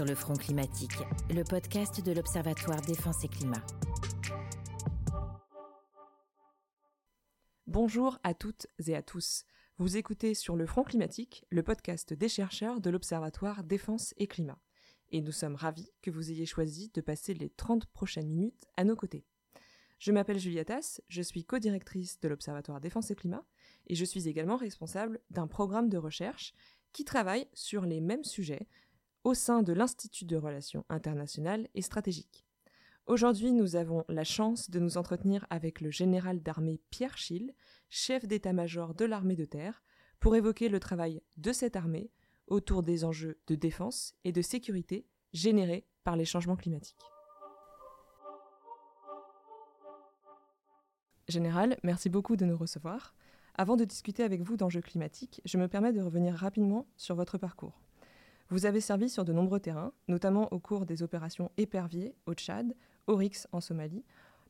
sur le front climatique, le podcast de l'Observatoire Défense et Climat. Bonjour à toutes et à tous. Vous écoutez Sur le front climatique, le podcast des chercheurs de l'Observatoire Défense et Climat. Et nous sommes ravis que vous ayez choisi de passer les 30 prochaines minutes à nos côtés. Je m'appelle Julia Tass, je suis co-directrice de l'Observatoire Défense et Climat et je suis également responsable d'un programme de recherche qui travaille sur les mêmes sujets au sein de l'Institut de Relations internationales et stratégiques. Aujourd'hui, nous avons la chance de nous entretenir avec le général d'armée Pierre Schill, chef d'état-major de l'armée de terre, pour évoquer le travail de cette armée autour des enjeux de défense et de sécurité générés par les changements climatiques. Général, merci beaucoup de nous recevoir. Avant de discuter avec vous d'enjeux climatiques, je me permets de revenir rapidement sur votre parcours. Vous avez servi sur de nombreux terrains, notamment au cours des opérations Épervier au Tchad, Oryx en Somalie,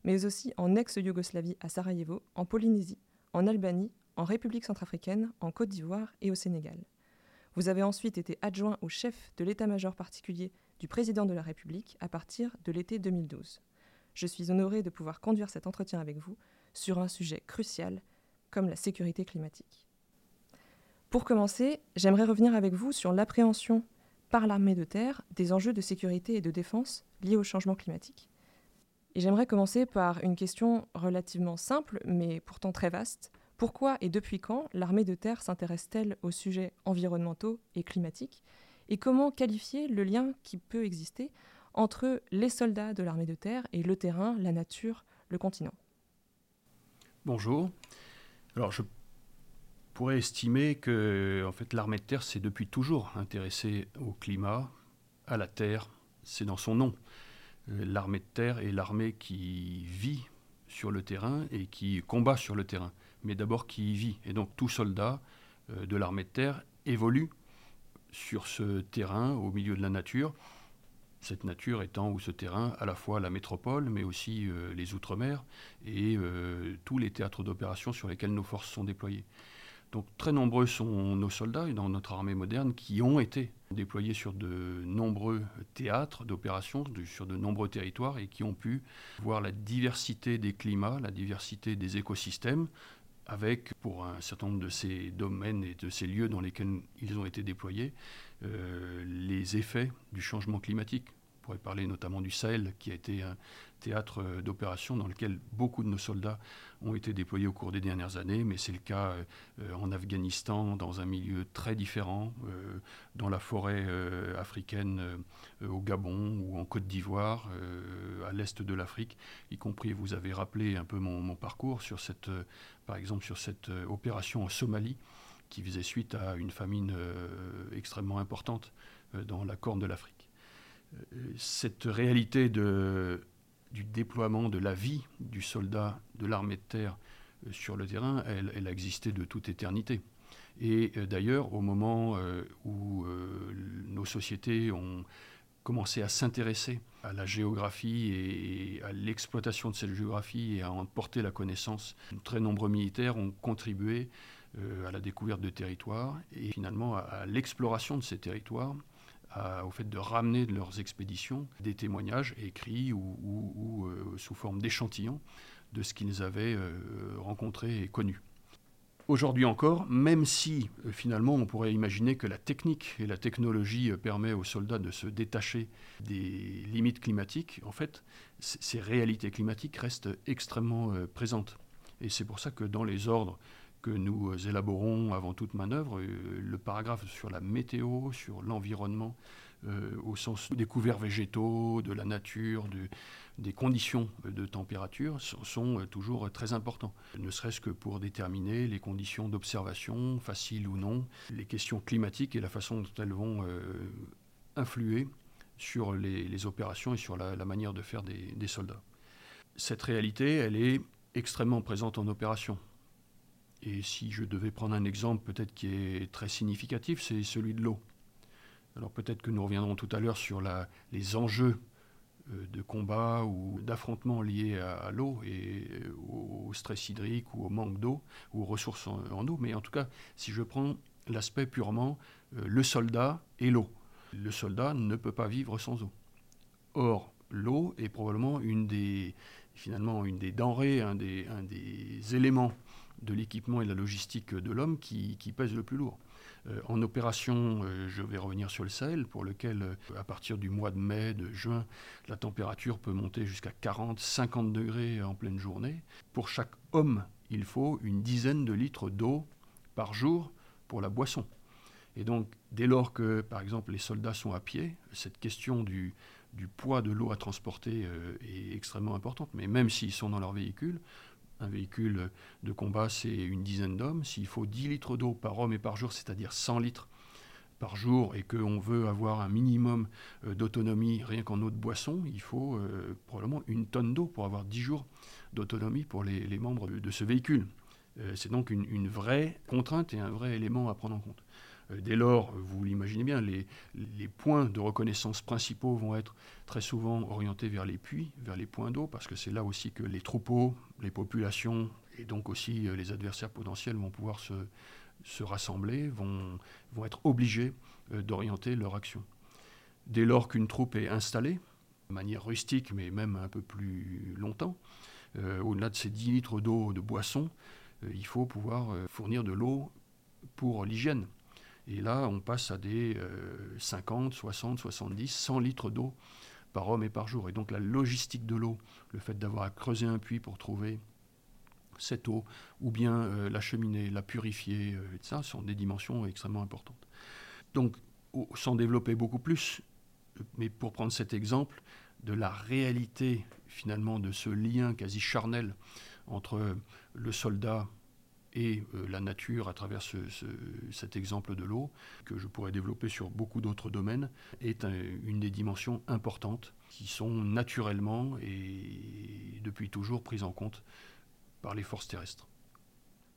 mais aussi en ex-Yougoslavie à Sarajevo, en Polynésie, en Albanie, en République centrafricaine, en Côte d'Ivoire et au Sénégal. Vous avez ensuite été adjoint au chef de l'état-major particulier du président de la République à partir de l'été 2012. Je suis honoré de pouvoir conduire cet entretien avec vous sur un sujet crucial comme la sécurité climatique. Pour commencer, j'aimerais revenir avec vous sur l'appréhension par l'armée de terre des enjeux de sécurité et de défense liés au changement climatique. Et j'aimerais commencer par une question relativement simple, mais pourtant très vaste. Pourquoi et depuis quand l'armée de terre s'intéresse-t-elle aux sujets environnementaux et climatiques? Et comment qualifier le lien qui peut exister entre les soldats de l'armée de terre et le terrain, la nature, le continent? Bonjour. Alors je pourrait estimer que en fait, l'armée de terre s'est depuis toujours intéressée au climat, à la terre, c'est dans son nom. Euh, l'armée de terre est l'armée qui vit sur le terrain et qui combat sur le terrain, mais d'abord qui y vit. Et donc tout soldat euh, de l'armée de terre évolue sur ce terrain au milieu de la nature cette nature étant ou ce terrain à la fois la métropole, mais aussi euh, les Outre-mer et tous les théâtres d'opération sur lesquels nos forces sont déployées. Donc très nombreux sont nos soldats dans notre armée moderne qui ont été déployés sur de nombreux théâtres d'opération, sur de nombreux territoires et qui ont pu voir la diversité des climats, la diversité des écosystèmes, avec, pour un certain nombre de ces domaines et de ces lieux dans lesquels ils ont été déployés, euh, les effets du changement climatique. On pourrait parler notamment du Sahel, qui a été un théâtre d'opération dans lequel beaucoup de nos soldats ont été déployés au cours des dernières années, mais c'est le cas euh, en Afghanistan, dans un milieu très différent, euh, dans la forêt africaine, au Gabon ou en Côte d'Ivoire, à l'est de l'Afrique, y compris, vous avez rappelé un peu mon, mon parcours sur cette par exemple sur cette euh, opération en Somalie qui faisait suite à une famine euh, extrêmement importante euh, dans la corne de l'Afrique. Cette réalité du déploiement de la vie du soldat de l'armée de terre sur le terrain, elle, a existé de toute éternité. Et d'ailleurs, au moment où nos sociétés ont commencé à s'intéresser à la géographie et à l'exploitation de cette géographie et à en porter la connaissance. Très nombreux militaires ont contribué euh, à la découverte de territoires et finalement à, l'exploration de ces territoires, au fait de ramener de leurs expéditions des témoignages écrits ou, euh, sous forme d'échantillons de ce qu'ils avaient euh, rencontré et connu. Aujourd'hui encore, même si euh, finalement on pourrait imaginer que la technique et la technologie permettent aux soldats de se détacher des limites climatiques, en fait, ces réalités climatiques restent extrêmement présentes. Et c'est pour ça que dans les ordres que nous élaborons avant toute manœuvre, le paragraphe sur la météo, sur l'environnement, au sens des couverts végétaux, de la nature, des conditions de température sont, euh, toujours très importants, ne serait-ce que pour déterminer les conditions d'observation, faciles ou non, les questions climatiques et la façon dont elles vont euh, influer sur les, opérations et sur la, manière de faire des, soldats. Cette réalité, elle est extrêmement présente en opération. Et si je devais prendre un exemple peut-être qui est très significatif, c'est celui de l'eau. Alors peut-être que nous reviendrons tout à l'heure sur les enjeux euh, de combat ou d'affrontements liés à, l'eau et euh, au stress hydrique ou au manque d'eau ou aux ressources en, eau. Mais en tout cas, si je prends l'aspect purement euh, le soldat et l'eau, Le soldat ne peut pas vivre sans eau. Or, l'eau est probablement une des, finalement, une des denrées, un des éléments de l'équipement et de la logistique de l'homme qui, qui pèse le plus lourd. Euh, en opération, euh, je vais revenir sur le Sahel, pour lequel, euh, à partir du mois de mai, de juin, la température peut monter jusqu'à 40, 50 degrés en pleine journée. Pour chaque homme, il faut une dizaine de litres d'eau par jour pour la boisson. Et donc, dès lors que, par exemple, les soldats sont à pied, cette question du, du poids de l'eau à transporter est extrêmement importante. Mais même s'ils sont dans leur véhicule, un véhicule de combat, c'est une dizaine d'hommes. S'il faut 10 litres d'eau par homme et par jour, c'est-à-dire 100 litres par jour, et qu'on veut avoir un minimum euh, d'autonomie rien qu'en eau de boisson, il faut euh, probablement une tonne d'eau pour avoir 10 jours d'autonomie pour les, membres de, ce véhicule. Euh, c'est donc une, vraie contrainte et un vrai élément à prendre en compte. Euh, dès lors, vous l'imaginez bien, les, points de reconnaissance principaux vont être très souvent orientés vers les puits, vers les points d'eau, parce que c'est là aussi que les troupeaux, les populations et donc aussi euh, les adversaires potentiels vont pouvoir se, rassembler, vont, être obligés euh, d'orienter leur action. Dès lors qu'une troupe est installée, de manière rustique, mais même un peu plus longtemps, au-delà de ces 10 litres d'eau de boisson, il faut pouvoir fournir de l'eau pour l'hygiène. Et là, on passe à des 50, 60, 70, 100 litres d'eau par homme et par jour. Et donc la logistique de l'eau, le fait d'avoir à creuser un puits pour trouver cette eau, ou bien euh, la cheminée, la purifier, euh, ça, sont des dimensions extrêmement importantes. Donc, sans développer beaucoup plus, mais pour prendre cet exemple de la réalité finalement de ce lien quasi charnel entre le soldat et euh, la nature à travers cet exemple de l'eau, que je pourrais développer sur beaucoup d'autres domaines, est une des dimensions importantes qui sont naturellement et depuis toujours prises en compte par les forces terrestres.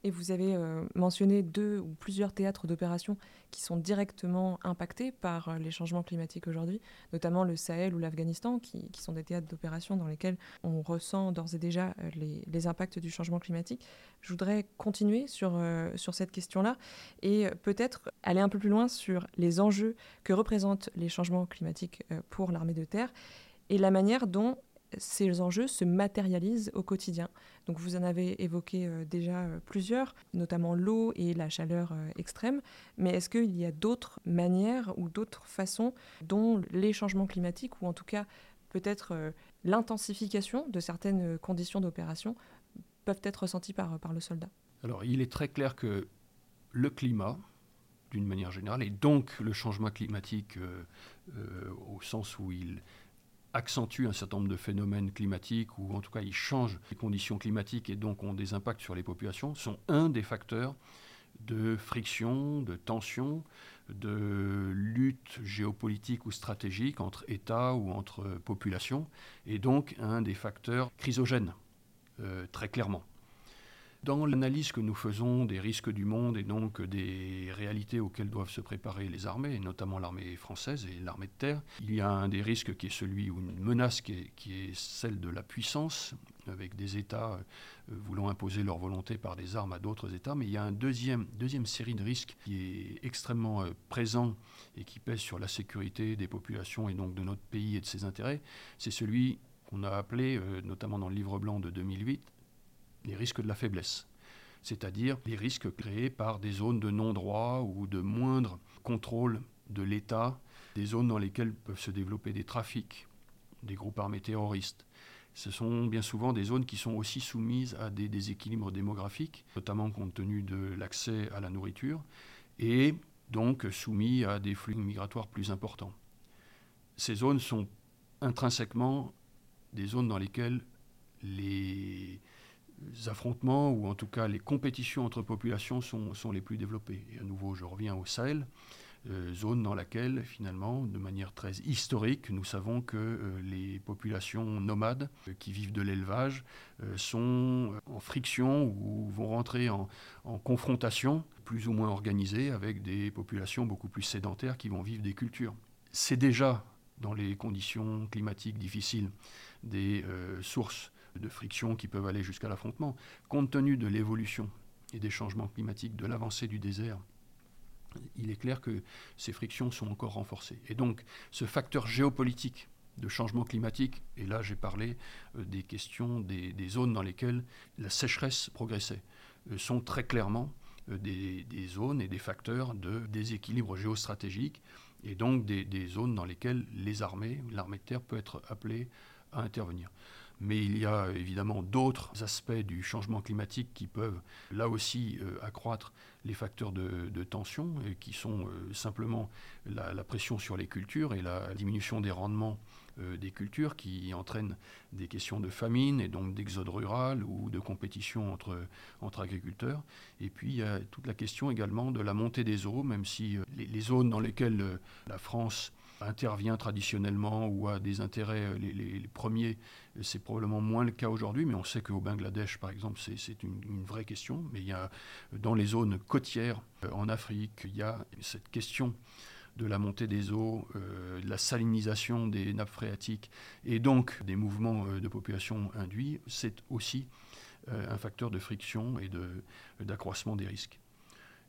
Et vous avez euh, mentionné deux ou plusieurs théâtres d'opération qui sont directement impactés par euh, les changements climatiques aujourd'hui, notamment le Sahel ou l'Afghanistan, qui, sont des théâtres d'opération dans lesquels on ressent d'ores et déjà euh, les, impacts du changement climatique. Je voudrais continuer sur, sur cette question-là et peut-être aller un peu plus loin sur les enjeux que représentent les changements climatiques pour l'armée de terre et la manière dont ces enjeux se matérialisent au quotidien. Donc vous en avez évoqué euh, déjà euh, plusieurs, notamment l'eau et la chaleur euh, extrême, mais est-ce qu'il y a d'autres manières ou d'autres façons dont les changements climatiques, ou en tout cas peut-être l'intensification de certaines conditions d'opération, peuvent être ressenties par, par le soldat? Alors il est très clair que le climat, d'une manière générale, et donc le changement climatique au sens où il accentue un certain nombre de phénomènes climatiques, ou en tout cas ils changent les conditions climatiques et donc ont des impacts sur les populations, sont un des facteurs de friction, de tension, de lutte géopolitique ou stratégique entre États ou entre populations, et donc un des facteurs chrysogènes, euh, très clairement. Dans l'analyse que nous faisons des risques du monde et donc des réalités auxquelles doivent se préparer les armées, notamment l'armée française et l'armée de terre, il y a un des risques qui est celui, ou une menace qui est, celle de la puissance, avec des États euh, voulant imposer leur volonté par des armes à d'autres États, mais il y a une deuxième, deuxième série de risques qui est extrêmement euh, présent et qui pèse sur la sécurité des populations et donc de notre pays et de ses intérêts, c'est celui qu'on a appelé, euh, notamment dans le livre blanc de 2008, les risques de la faiblesse, c'est-à-dire les risques créés par des zones de non-droit ou de moindre contrôle de l'État, des zones dans lesquelles peuvent se développer des trafics, des groupes armés terroristes. Ce sont bien souvent des zones qui sont aussi soumises à des déséquilibres démographiques, notamment compte tenu de l'accès à la nourriture, et donc soumis à des flux migratoires plus importants. Ces zones sont intrinsèquement des zones dans lesquelles les affrontements, ou en tout cas les compétitions entre populations sont, sont les plus développées. Et à nouveau, je reviens au Sahel, euh, zone dans laquelle, finalement, de manière très historique, nous savons que euh, les populations nomades euh, qui vivent de l'élevage sont en friction ou vont rentrer en, en, confrontation plus ou moins organisée avec des populations beaucoup plus sédentaires qui vont vivre des cultures. C'est déjà, dans les conditions climatiques difficiles, des sources de friction qui peuvent aller jusqu'à l'affrontement. Compte tenu de l'évolution et des changements climatiques, de l'avancée du désert il est clair que ces frictions sont encore renforcées. Et donc ce facteur géopolitique de changement climatique, et là j'ai parlé euh, des questions des, zones dans lesquelles la sécheresse progressait, euh, sont très clairement euh, des, zones et des facteurs de déséquilibre géostratégique, et donc des, des zones dans lesquelles les armées, l'armée de terre peut être appelée à intervenir. Mais il y a évidemment d'autres aspects du changement climatique qui peuvent là aussi euh, accroître les facteurs de, tension, et qui sont euh, simplement la, pression sur les cultures et la diminution des rendements euh, des cultures qui entraînent des questions de famine et donc d'exode rural ou de compétition entre, entre agriculteurs. Et puis il y a toute la question également de la montée des eaux, même si les zones dans lesquelles la France intervient traditionnellement ou a des intérêts euh, les, premiers, c'est probablement moins le cas aujourd'hui, mais on sait qu'au Bangladesh, par exemple, c'est une, vraie question. Mais il y a dans les zones côtières euh, en Afrique, il y a cette question de la montée des eaux, euh, de la salinisation des nappes phréatiques et donc des mouvements de population induits, c'est aussi un facteur de friction et d'accroissement des risques.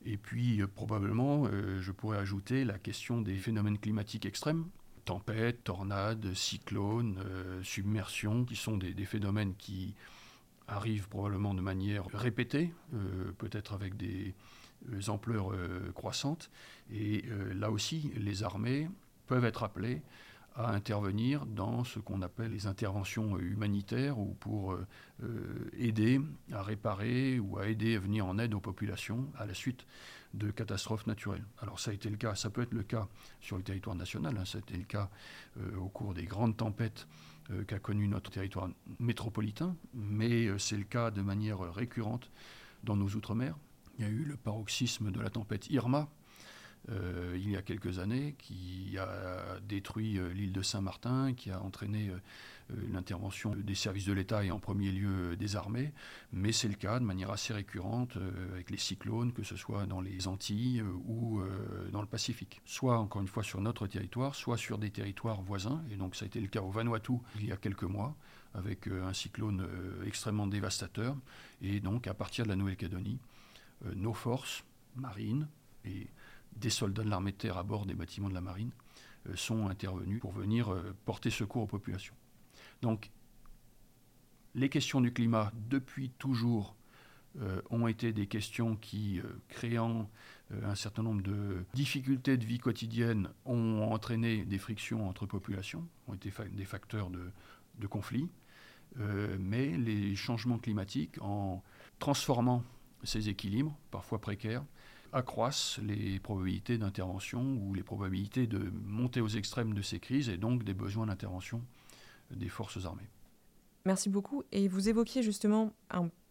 Et puis euh, probablement, euh, je pourrais ajouter la question des phénomènes climatiques extrêmes, tempêtes, tornades, cyclones, euh, submersions, qui sont des, phénomènes qui arrivent probablement de manière répétée, peut-être avec des ampleurs croissantes. Et là aussi, les armées peuvent être appelées à intervenir dans ce qu'on appelle les interventions humanitaires ou pour euh, euh, aider à réparer ou à aider à venir en aide aux populations à la suite de catastrophes naturelles. Alors ça a été le cas, ça peut être le cas sur le territoire national, hein, ça a été le cas euh, au cours des grandes tempêtes qu'a connu notre territoire métropolitain, mais c'est le cas de manière récurrente dans nos outre-mer. Il y a eu le paroxysme de la tempête Irma euh, il y a quelques années, qui a détruit euh, l'île de Saint-Martin, qui a entraîné euh, l'intervention des services de l'État et en premier lieu des armées. Mais c'est le cas de manière assez récurrente avec les cyclones, que ce soit dans les Antilles ou dans le Pacifique. Soit, encore une fois, sur notre territoire, soit sur des territoires voisins. Et donc ça a été le cas au Vanuatu il y a quelques mois avec un cyclone extrêmement dévastateur. Et donc, à partir de la Nouvelle-Calédonie, nos forces marines et des soldats de l'armée de terre à bord des bâtiments de la marine euh, sont intervenus pour venir euh, porter secours aux populations. Donc, les questions du climat, depuis toujours, euh, ont été des questions qui, créant un certain nombre de difficultés de vie quotidienne, ont entraîné des frictions entre populations, ont été des facteurs de, de conflit. mais les changements climatiques, en transformant ces équilibres, parfois précaires, accroissent les probabilités d'intervention ou les probabilités de monter aux extrêmes de ces crises et donc des besoins d'intervention des forces armées. Merci beaucoup. Et vous évoquiez justement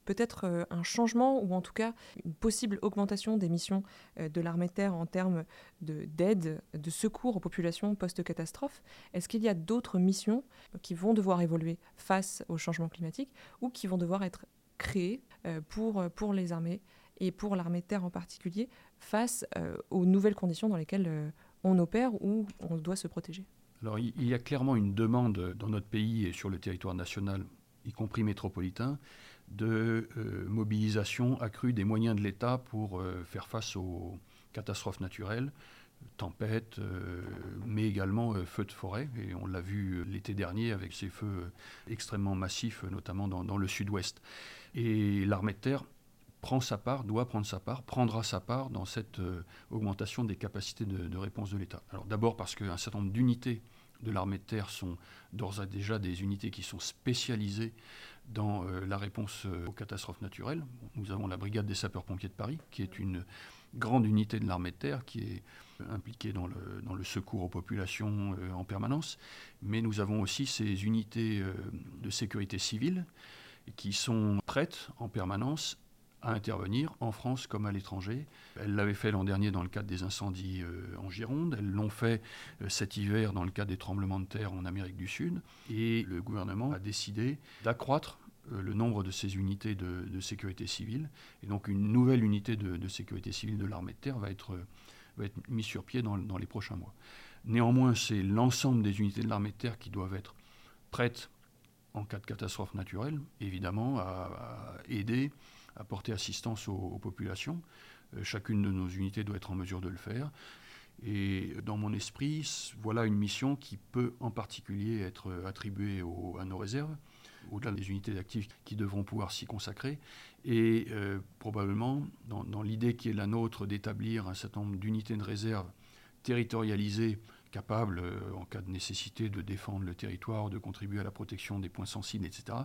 peut-être euh, un changement ou en tout cas une possible augmentation des missions euh, de l'armée de terre en termes d'aide, de, secours aux populations post-catastrophe. Est-ce qu'il y a d'autres missions qui vont devoir évoluer face au changement climatique ou qui vont devoir être créées euh, pour, pour les armées et pour l'armée de terre en particulier, face euh, aux nouvelles conditions dans lesquelles euh, on opère ou on doit se protéger Alors il y a clairement une demande dans notre pays et sur le territoire national, y compris métropolitain, de euh, mobilisation accrue des moyens de l'État pour faire face aux catastrophes naturelles, tempêtes, mais également feux de forêt. Et on l'a vu l'été dernier avec ces feux extrêmement massifs, notamment dans, dans le sud-ouest. Et l'armée de terre prend sa part, doit prendre sa part, prendra sa part dans cette euh, augmentation des capacités de, réponse de l'État. Alors d'abord parce qu'un certain nombre d'unités de l'armée de terre sont d'ores et déjà des unités qui sont spécialisées dans euh, la réponse euh, aux catastrophes naturelles. Nous avons la brigade des sapeurs-pompiers de Paris, qui est une grande unité de l'armée de terre, qui est impliquée dans le, dans le secours aux populations en permanence. Mais nous avons aussi ces unités de sécurité civile qui sont prêtes en permanence à intervenir en France comme à l'étranger. Elles l'avaient fait l'an dernier dans le cadre des incendies euh, en Gironde, elles l'ont fait euh, cet hiver dans le cadre des tremblements de terre en Amérique du Sud, et le gouvernement a décidé d'accroître euh, le nombre de ces unités de, sécurité civile, et donc une nouvelle unité de, sécurité civile de l'armée de terre va être, va être mise sur pied dans, dans les prochains mois. Néanmoins, c'est l'ensemble des unités de l'armée de terre qui doivent être prêtes en cas de catastrophe naturelle, évidemment, à aider apporter assistance aux, populations. chacune de nos unités doit être en mesure de le faire. Et dans mon esprit, voilà une mission qui peut en particulier être attribuée à nos réserves, au-delà des unités d'actifs qui devront pouvoir s'y consacrer. Et euh, probablement, dans, l'idée qui est la nôtre d'établir un certain nombre d'unités de réserve territorialisées, capables, euh, en cas de nécessité, de défendre le territoire, de contribuer à la protection des points sensibles, etc.,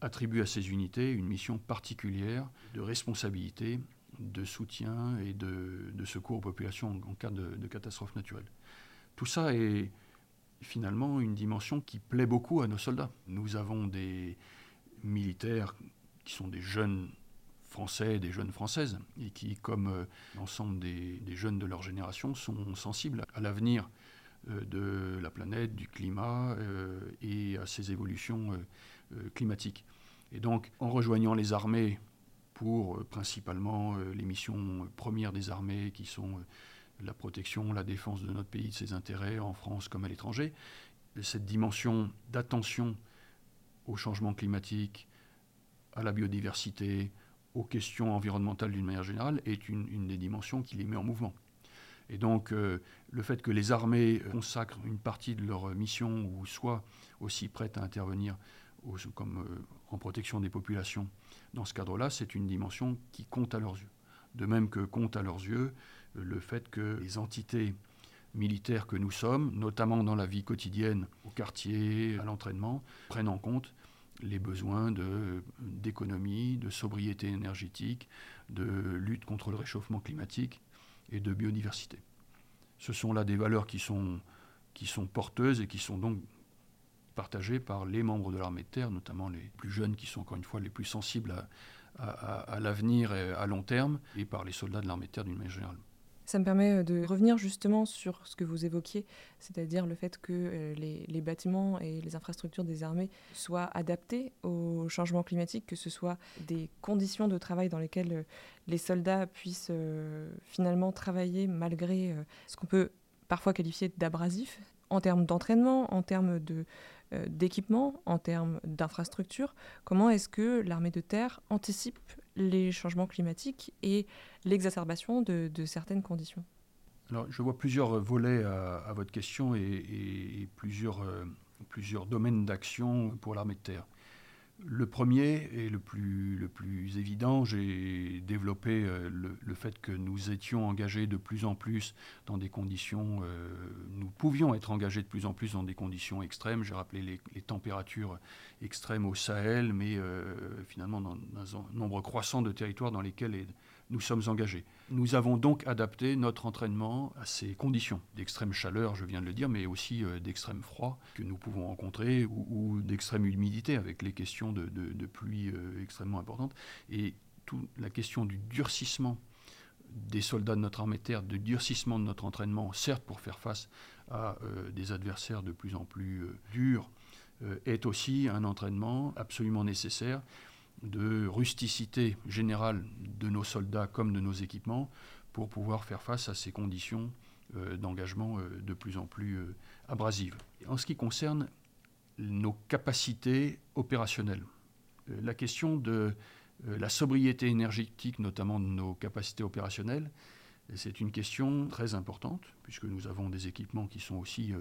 attribuer à ces unités une mission particulière de responsabilité de soutien et de, secours aux populations en, cas de, catastrophe naturelle. Tout ça est finalement une dimension qui plaît beaucoup à nos soldats. Nous avons des militaires qui sont des jeunes Français, des jeunes Françaises, et qui, comme euh, l'ensemble des, jeunes de leur génération, sont sensibles à l'avenir de la planète, du climat euh, et à ses évolutions climatiques. Et donc, en rejoignant les armées pour euh, principalement euh, les missions premières des armées qui sont euh, la protection, la défense de notre pays, de ses intérêts en France comme à l'étranger. Cette dimension d'attention au changement climatique, à la biodiversité, aux questions environnementales d'une manière générale est une, des dimensions qui les met en mouvement. Et donc le fait que les armées consacrent une partie de leur mission ou soient aussi prêtes à intervenir comme en protection des populations dans ce cadre-là, c'est une dimension qui compte à leurs yeux. De même que compte à leurs yeux euh, le fait que les entités militaires que nous sommes, notamment dans la vie quotidienne, au quartier, à l'entraînement, prennent en compte les besoins d'économie, de, sobriété énergétique, de lutte contre le réchauffement climatique et de biodiversité. Ce sont là des valeurs qui sont, qui sont porteuses et qui sont donc partagée par les membres de l'armée de terre, notamment les plus jeunes qui sont encore une fois les plus sensibles à, l'avenir et à long terme, et par les soldats de l'armée de terre d'une manière générale. Ça me permet euh, de revenir justement sur ce que vous évoquiez, c'est-à-dire le fait que euh, les, bâtiments et les infrastructures des armées soient adaptés au changement climatique, que ce soit des conditions de travail dans lesquelles euh, les soldats puissent finalement travailler malgré ce qu'on peut parfois qualifier d'abrasif, en termes d'entraînement, en termes de, d'équipement, en termes d'infrastructures. Comment est-ce que l'armée de terre anticipe les changements climatiques et l'exacerbation de, certaines conditions Alors, je vois plusieurs volets à, votre question et, plusieurs, euh, plusieurs domaines d'action pour l'armée de terre. Le premier et le plus, le plus évident, j'ai développé euh, le, fait que nous étions engagés de plus en plus dans des conditions, euh, nous pouvions être engagés de plus en plus dans des conditions extrêmes. J'ai rappelé les, températures extrêmes au Sahel, mais euh, finalement dans, un nombre croissant de territoires dans lesquels nous sommes engagés. Nous avons donc adapté notre entraînement à ces conditions d'extrême chaleur, je viens de le dire, mais aussi d'extrême froid que nous pouvons rencontrer ou, d'extrême humidité avec les questions de, pluie euh, extrêmement importantes. Et toute la question du durcissement des soldats de notre armée de terre, de durcissement de notre entraînement, certes pour faire face à euh, des adversaires de plus en plus durs, est aussi un entraînement absolument nécessaire de rusticité générale de nos soldats comme de nos équipements pour pouvoir faire face à ces conditions euh, d'engagement euh, de plus en plus euh, abrasives. En ce qui concerne nos capacités opérationnelles, la question de la sobriété énergétique, notamment de nos capacités opérationnelles, c'est une question très importante, puisque nous avons des équipements qui sont aussi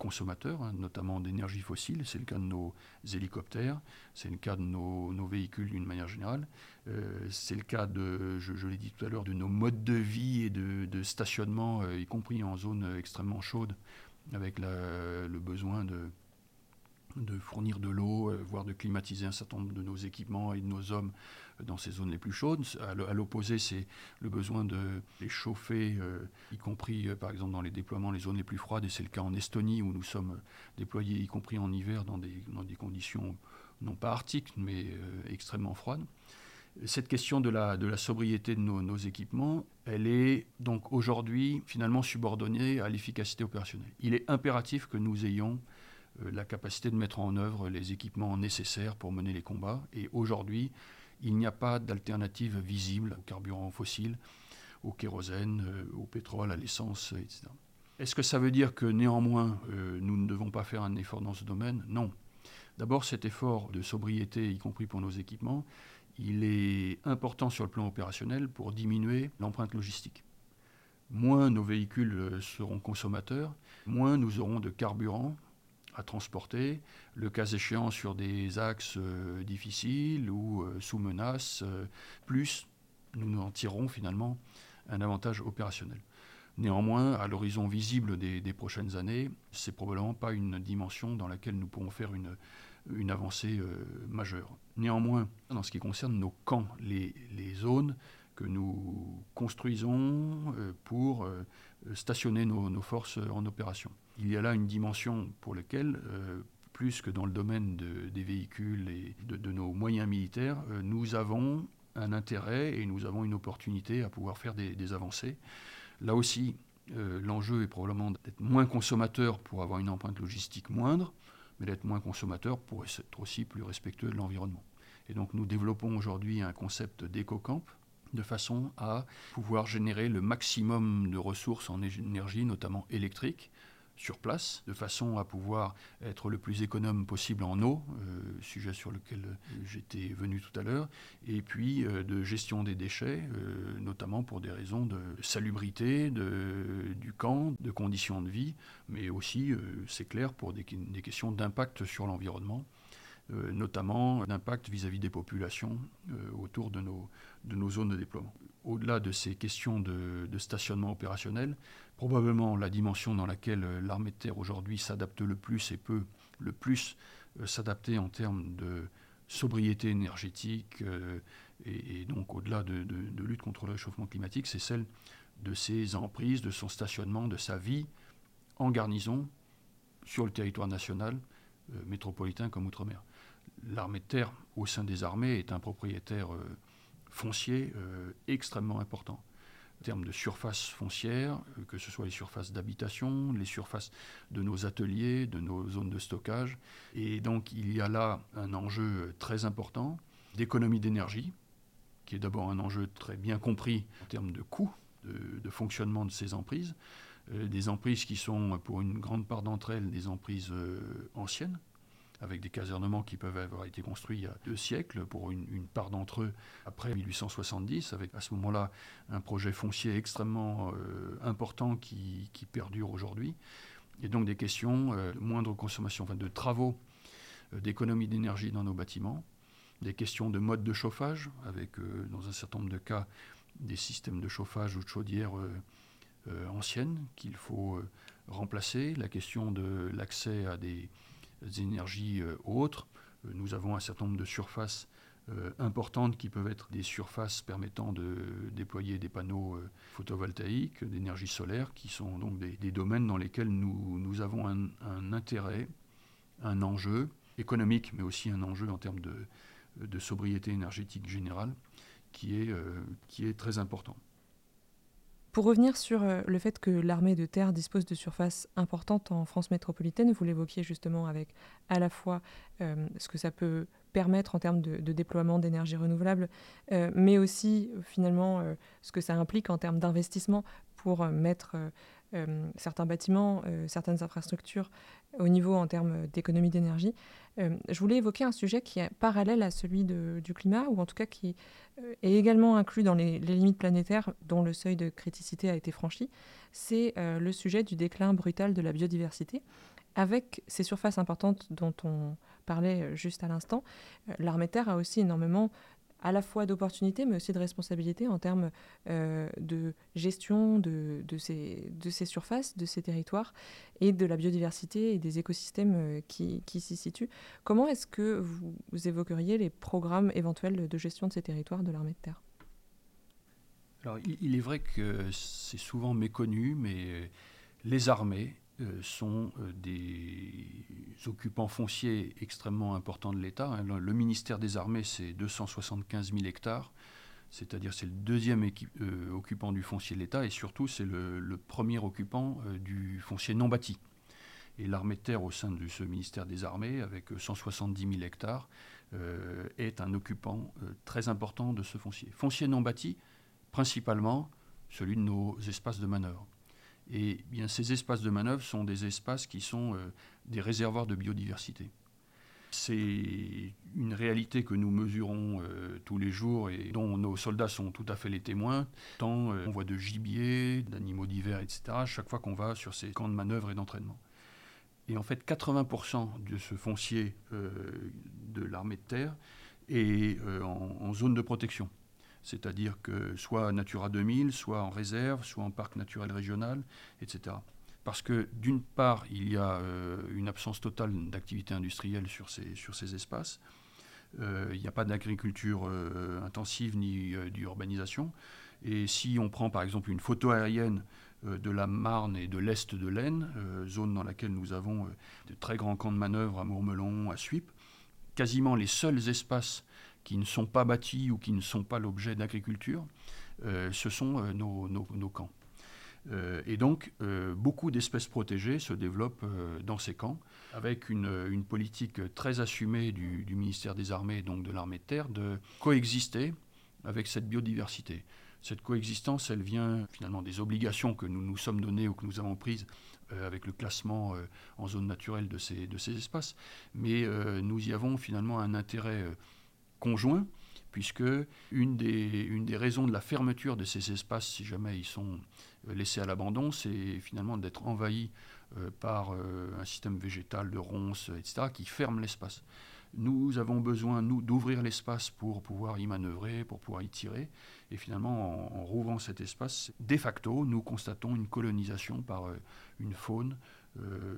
consommateurs, hein, notamment d'énergie fossile. C'est le cas de nos hélicoptères, c'est le cas de nos, véhicules d'une manière générale. Euh, c'est le cas, de, je, l'ai dit tout à l'heure, de nos modes de vie et de, stationnement, euh, y compris en zone extrêmement chaude, avec le besoin de, de fournir de l'eau, euh, voire de climatiser un certain nombre de nos équipements et de nos hommes dans ces zones les plus chaudes. À l'opposé, c'est le besoin de les chauffer, euh, y compris euh, par exemple dans les déploiements, les zones les plus froides, et c'est le cas en Estonie où nous sommes déployés, y compris en hiver, dans des, dans des conditions non pas arctiques, mais euh, extrêmement froides. Cette question de la, de la sobriété de nos, nos équipements, elle est donc aujourd'hui finalement subordonnée à l'efficacité opérationnelle. Il est impératif que nous ayons la capacité de mettre en œuvre les équipements nécessaires pour mener les combats. Et aujourd'hui, il n'y a pas d'alternative visible au carburant fossile, au kérosène, euh, au pétrole, à l'essence, etc. Est-ce que ça veut dire que néanmoins euh, nous ne devons pas faire un effort dans ce domaine? Non. D'abord, cet effort de sobriété, y compris pour nos équipements, il est important sur le plan opérationnel pour diminuer l'empreinte logistique. Moins nos véhicules seront consommateurs, moins nous aurons de carburant à transporter, le cas échéant sur des axes euh, difficiles ou euh, sous menace, euh, plus nous en tirerons finalement un avantage opérationnel. Néanmoins, à l'horizon visible des, prochaines années, c'est probablement pas une dimension dans laquelle nous pourrons faire une, une avancée majeure. Néanmoins, en ce qui concerne nos camps, les, les zones que nous construisons pour stationner nos, forces en opération il y a là une dimension pour laquelle, euh, plus que dans le domaine des véhicules et de, nos moyens militaires, euh, nous avons un intérêt et nous avons une opportunité à pouvoir faire des, avancées. Là aussi, euh, l'enjeu est probablement d'être moins consommateur pour avoir une empreinte logistique moindre, mais d'être moins consommateur pour être aussi plus respectueux de l'environnement. Et donc nous développons aujourd'hui un concept d'éco-camp de façon à pouvoir générer le maximum de ressources en énergie, notamment électrique, sur place, de façon à pouvoir être le plus économe possible en eau, euh, sujet sur lequel j'étais venu tout à l'heure, et puis euh, de gestion des déchets, euh, notamment pour des raisons de salubrité du camp, de conditions de vie, mais aussi, c'est clair, pour des questions d'impact sur l'environnement. Notamment d'impact vis-à-vis des populations autour de nos, de nos zones de déploiement. Au-delà de ces questions de, stationnement opérationnel, probablement la dimension dans laquelle euh, l'armée de terre aujourd'hui s'adapte le plus et peut le plus euh, s'adapter en termes de sobriété énergétique euh, et, donc au-delà de, lutte contre le réchauffement climatique, c'est celle de ses emprises, de son stationnement, de sa vie en garnison sur le territoire national, métropolitain comme outre-mer. L'armée de terre, au sein des armées, est un propriétaire foncier extrêmement important en termes de surface foncière, euh, que ce soit les surfaces d'habitation, les surfaces de nos ateliers, de nos zones de stockage. Et donc il y a là un enjeu très important d'économie d'énergie, qui est d'abord un enjeu très bien compris en termes de coût de, fonctionnement de ces emprises. Euh, des emprises qui sont, pour une grande part d'entre elles, des emprises euh, anciennes, avec des casernements qui peuvent avoir été construits il y a deux siècles, pour une, part d'entre eux après 1870, avec à ce moment-là un projet foncier extrêmement euh, important qui, perdure aujourd'hui. Et donc des questions euh, de moindre consommation, enfin de travaux euh, d'économie d'énergie dans nos bâtiments, des questions de mode de chauffage, avec dans un certain nombre de cas des systèmes de chauffage ou de chaudières anciennes qu'il faut remplacer, la question de l'accès à des énergies euh, autres. Euh, nous avons un certain nombre de surfaces euh, importantes qui peuvent être des surfaces permettant de déployer des panneaux photovoltaïques, d'énergie solaire, qui sont donc des, domaines dans lesquels nous, avons un, intérêt, un enjeu économique, mais aussi un enjeu en termes de, de sobriété énergétique générale, qui est, qui est très important. Pour revenir sur euh, le fait que l'armée de terre dispose de surfaces importantes en France métropolitaine, vous l'évoquiez justement avec à la fois euh, ce que ça peut permettre en termes de, déploiement d'énergie renouvelable, euh, mais aussi finalement ce que ça implique en termes d'investissement pour mettre certains bâtiments, certaines infrastructures au niveau en termes d'économie d'énergie. je voulais évoquer un sujet qui est parallèle à celui du climat, ou en tout cas qui euh, est également inclus dans les, limites planétaires dont le seuil de criticité a été franchi, c'est euh, le sujet du déclin brutal de la biodiversité. Avec ces surfaces importantes dont on parlait euh, juste à l'instant, l'armée terre a aussi énormément à la fois d'opportunités, mais aussi de responsabilités en termes euh, de gestion de, de, ces, de ces surfaces, de ces territoires et de la biodiversité et des écosystèmes euh, qui, qui s'y situent. Comment est-ce que vous, évoqueriez les programmes éventuels de gestion de ces territoires de l'armée de terre? Alors, il, est vrai que c'est souvent méconnu, mais les armées euh, sont euh, des occupants fonciers extrêmement importants de l'État. Hein. Le ministère des Armées, c'est 275 000 hectares, c'est-à-dire c'est le deuxième euh, occupant du foncier de l'État et surtout c'est le, premier occupant du foncier non bâti. Et l'armée de terre au sein de ce ministère des Armées, avec 170 000 hectares, est un occupant très important de ce foncier. Foncier non bâti, principalement celui de nos espaces de manœuvre. Et bien, ces espaces de manœuvre sont des espaces qui sont euh, des réservoirs de biodiversité. C'est une réalité que nous mesurons euh, tous les jours et dont nos soldats sont tout à fait les témoins. Tant euh, on voit de gibier, d'animaux divers, etc., chaque fois qu'on va sur ces camps de manœuvre et d'entraînement. Et en fait, 80% de ce foncier de l'armée de terre est en, zone de protection. C'est-à-dire que soit Natura 2000, soit en réserve, soit en parc naturel régional, etc parce que d'une part, il y a euh, une absence totale d'activité industrielle sur ces, sur ces espaces. Euh, il n'y a pas d'agriculture euh, intensive ni d'urbanisation. Et si on prend par exemple une photo aérienne de la Marne et de l'Est de l'Aisne, zone dans laquelle nous avons de très grands camps de manœuvre à Mourmelon, à Suippes, quasiment les seuls espaces qui ne sont pas bâtis ou qui ne sont pas l'objet d'agriculture, ce sont nos, nos camps. Euh, et donc, euh, beaucoup d'espèces protégées se développent euh, dans ces camps, avec une, politique très assumée du, ministère des Armées, donc de l'armée de terre, de coexister avec cette biodiversité. Cette coexistence, elle vient finalement des obligations que nous nous sommes données ou que nous avons prises avec le classement en zone naturelle de ces, de ces espaces, mais nous y avons finalement un intérêt conjoint puisque une des, une des raisons de la fermeture de ces espaces, si jamais ils sont euh, laissés à l'abandon, c'est finalement d'être envahis euh, par euh, un système végétal de ronces, etc., qui ferme l'espace. Nous avons besoin, nous, d'ouvrir l'espace pour pouvoir y manœuvrer, pour pouvoir y tirer. Et finalement, en, rouvrant cet espace, de facto, nous constatons une colonisation par une faune,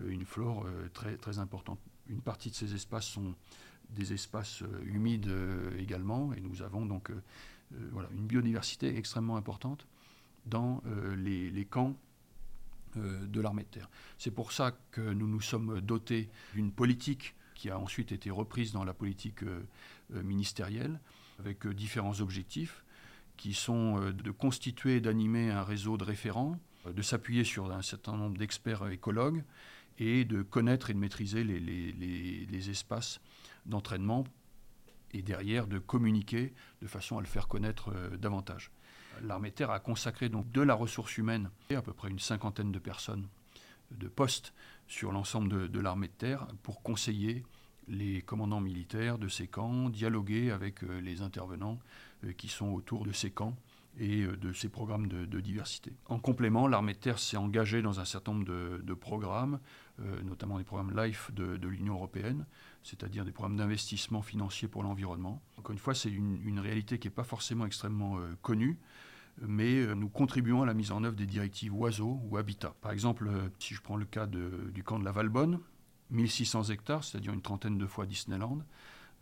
une flore très, très importante. Une partie de ces espaces sont des espaces humides également, et nous avons donc voilà, une biodiversité extrêmement importante dans euh, les, camps euh, de l'armée de terre. C'est pour ça que nous nous sommes dotés d'une politique qui a ensuite été reprise dans la politique euh, ministérielle, avec différents objectifs qui sont de constituer et d'animer un réseau de référents, de s'appuyer sur un certain nombre d'experts écologues et de connaître et de maîtriser les, les espaces d'entraînement et derrière de communiquer de façon à le faire connaître davantage. L'armée de terre a consacré donc de la ressource humaine, à peu près une cinquantaine de personnes, de postes sur l'ensemble de, l'armée de terre pour conseiller les commandants militaires de ces camps, dialoguer avec euh, les intervenants euh, qui sont autour de ces camps et euh, de ces programmes de, diversité. En complément, l'armée de terre s'est engagée dans un certain nombre de, programmes, notamment des programmes LIFE de, l'Union européenne, c'est-à-dire des programmes d'investissement financier pour l'environnement. Encore une fois, c'est une, réalité qui n'est pas forcément extrêmement connue, mais euh, nous contribuons à la mise en œuvre des directives oiseaux ou habitat. Par exemple, euh, si je prends le cas du camp de la Valbonne, 1600 hectares, c'est-à-dire une trentaine de fois Disneyland,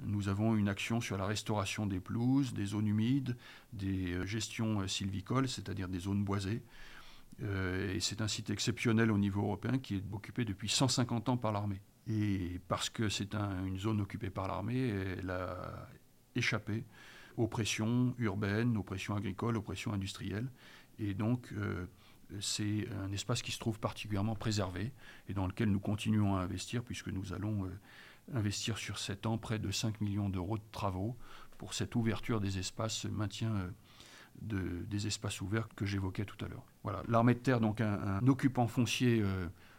nous avons une action sur la restauration des pelouses, des zones humides, des euh, gestions sylvicoles, c'est-à-dire des zones boisées. et c'est un site exceptionnel au niveau européen qui est occupé depuis 150 ans par l'armée. Et parce que c'est une zone occupée par l'armée, elle a échappé aux pressions urbaines, aux pressions agricoles, aux pressions industrielles. Et donc, euh, c'est un espace qui se trouve particulièrement préservé et dans lequel nous continuons à investir puisque nous allons euh, investir sur 7 ans près de 5 millions d'euros de travaux. Pour cette ouverture des espaces, ce maintien euh, de, des espaces ouverts que j'évoquais tout à l'heure. Voilà, l'armée de terre, donc un, occupant foncier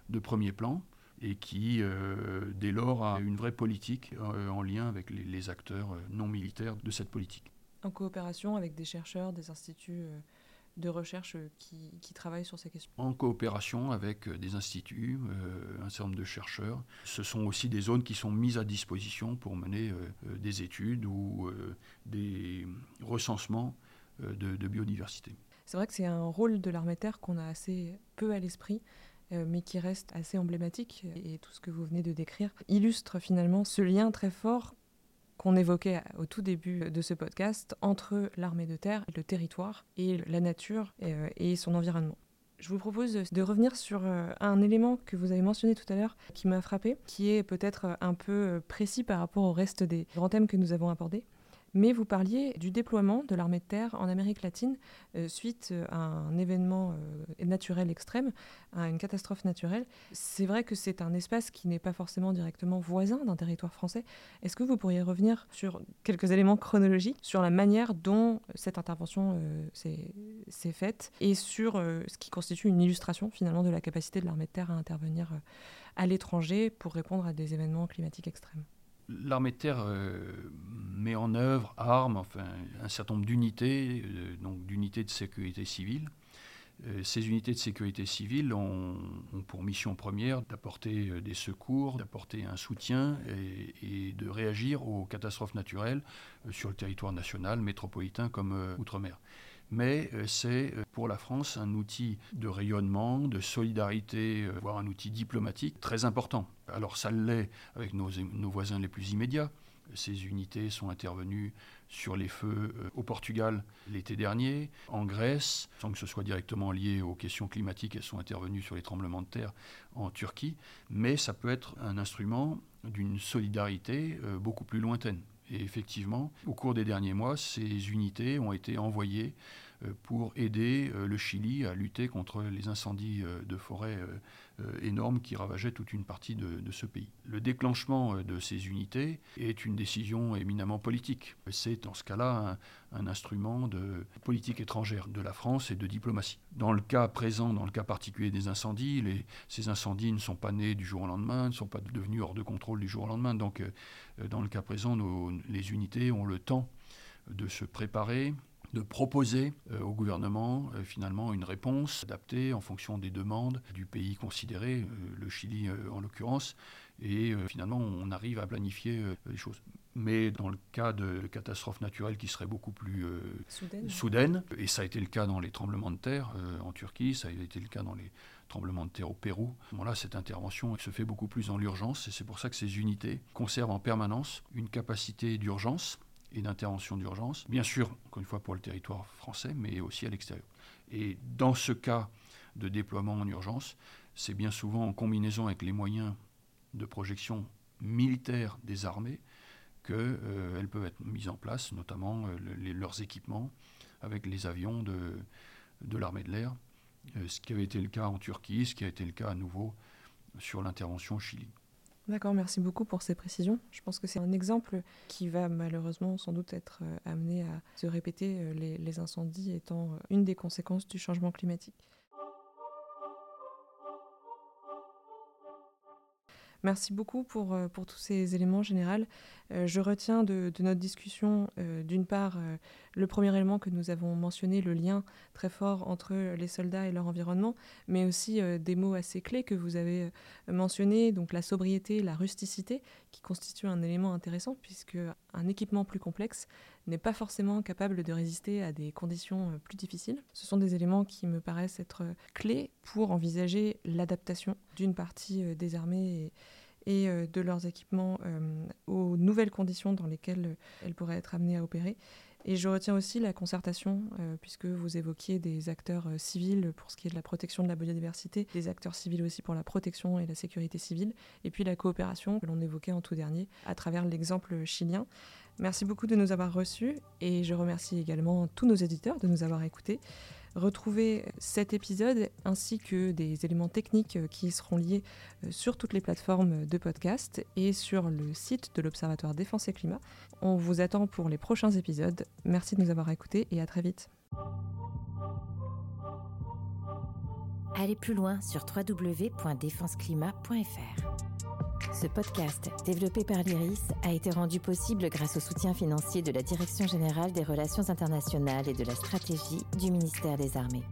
de premier plan, et qui, dès lors, a une vraie politique en lien avec les acteurs non militaires de cette politique. En coopération avec des chercheurs, des instituts euh, de recherche euh, qui, travaillent sur ces questions En coopération avec euh, des instituts, un certain nombre de chercheurs. Ce sont aussi des zones qui sont mises à disposition pour mener des études ou des recensements de, biodiversité. C'est vrai que c'est un rôle de l'armée terre qu'on a assez peu à l'esprit mais qui reste assez emblématique, et tout ce que vous venez de décrire illustre finalement ce lien très fort qu'on évoquait au tout début de ce podcast entre l'armée de terre, le territoire et la nature euh, et, son environnement. Je vous propose de revenir sur euh, un élément que vous avez mentionné tout à l'heure qui m'a frappé, qui est peut-être un peu précis par rapport au reste des grands thèmes que nous avons abordés. Mais vous parliez du déploiement de l'armée de terre en Amérique latine euh, suite euh, à un événement euh, naturel extrême, à une catastrophe naturelle. C'est vrai que c'est un espace qui n'est pas forcément directement voisin d'un territoire français. Est-ce que vous pourriez revenir sur quelques éléments chronologiques, sur la manière dont cette intervention s'est faite et sur ce qui constitue une illustration finalement de la capacité de l'armée de terre à intervenir à l'étranger pour répondre à des événements climatiques extrêmes? L'armée de terre euh, met en œuvre, arme, enfin, un certain nombre d'unités, euh, donc d'unités de sécurité civile. Euh, ces unités de sécurité civile ont, pour mission première d'apporter des secours, d'apporter un soutien et, de réagir aux catastrophes naturelles sur le territoire national, métropolitain comme outre-mer mais c'est pour la France un outil de rayonnement, de solidarité, voire un outil diplomatique très important. Alors ça l'est avec nos, voisins les plus immédiats. Ces unités sont intervenues sur les feux euh, au Portugal l'été dernier, en Grèce, sans que ce soit directement lié aux questions climatiques, elles sont intervenues sur les tremblements de terre en Turquie, mais ça peut être un instrument d'une solidarité euh, beaucoup plus lointaine. Et effectivement, au cours des derniers mois, ces unités ont été envoyées pour aider euh, le Chili à lutter contre les incendies euh, de forêt énormes qui ravageaient toute une partie de, ce pays. Le déclenchement de ces unités est une décision éminemment politique. C'est dans ce cas-là un, instrument de politique étrangère de la France et de diplomatie. Dans le cas présent, dans le cas particulier des incendies, ces incendies ne sont pas nés du jour au lendemain, ne sont pas devenus hors de contrôle du jour au lendemain. Donc dans le cas présent, les unités ont le temps de se préparer, de proposer euh, au gouvernement euh, finalement une réponse adaptée en fonction des demandes du pays considéré, euh, le Chili en l'occurrence, et finalement on arrive à planifier les choses. Mais dans le cas de catastrophes naturelles qui seraient beaucoup plus soudaines, et ça a été le cas dans les tremblements de terre en Turquie, ça a été le cas dans les tremblements de terre au Pérou, là cette intervention se fait beaucoup plus en l'urgence, et c'est pour ça que ces unités conservent en permanence une capacité d'urgence et d'intervention d'urgence, bien sûr, encore une fois pour le territoire français, mais aussi à l'extérieur. Et dans ce cas de déploiement en urgence, c'est bien souvent en combinaison avec les moyens de projection militaire des armées qu'elles euh, peuvent être mises en place, notamment euh, leurs équipements avec les avions de, de l'armée de l'air, euh, ce qui avait été le cas en Turquie, ce qui a été le cas à nouveau sur l'intervention au Chili. D'accord, merci beaucoup pour ces précisions. Je pense que c'est un exemple qui va malheureusement sans doute être euh, amené à se répéter, euh, les, incendies étant euh, une des conséquences du changement climatique. Merci beaucoup pour, euh, pour tous ces éléments généraux. Euh, je retiens de, notre discussion, euh, d'une part, le premier élément que nous avons mentionné, le lien très fort entre les soldats et leur environnement, mais aussi des mots assez clés que vous avez mentionnés, donc la sobriété, la rusticité, qui constituent un élément intéressant, puisque un équipement plus complexe n'est pas forcément capable de résister à des conditions plus difficiles. Ce sont des éléments qui me paraissent être clés pour envisager l'adaptation d'une partie des armées et, euh, de leurs équipements euh, aux nouvelles conditions dans lesquelles euh, elles pourraient être amenées à opérer. Et je retiens aussi la concertation, puisque vous évoquiez des acteurs civils pour ce qui est de la protection de la biodiversité, des acteurs civils aussi pour la protection et la sécurité civile, et puis la coopération que l'on évoquait en tout dernier à travers l'exemple chilien. Merci beaucoup de nous avoir reçus, et je remercie également tous nos éditeurs de nous avoir écoutés. Retrouvez cet épisode ainsi que des éléments techniques qui seront liés euh, sur toutes les plateformes de podcast et sur le site de l'Observatoire Défense et Climat. On vous attend pour les prochains épisodes. Merci de nous avoir écoutés et à très vite. Allez plus loin sur. Ce podcast, développé par l'IRIS, a été rendu possible grâce au soutien financier de la Direction générale des relations internationales et de la stratégie du ministère des Armées.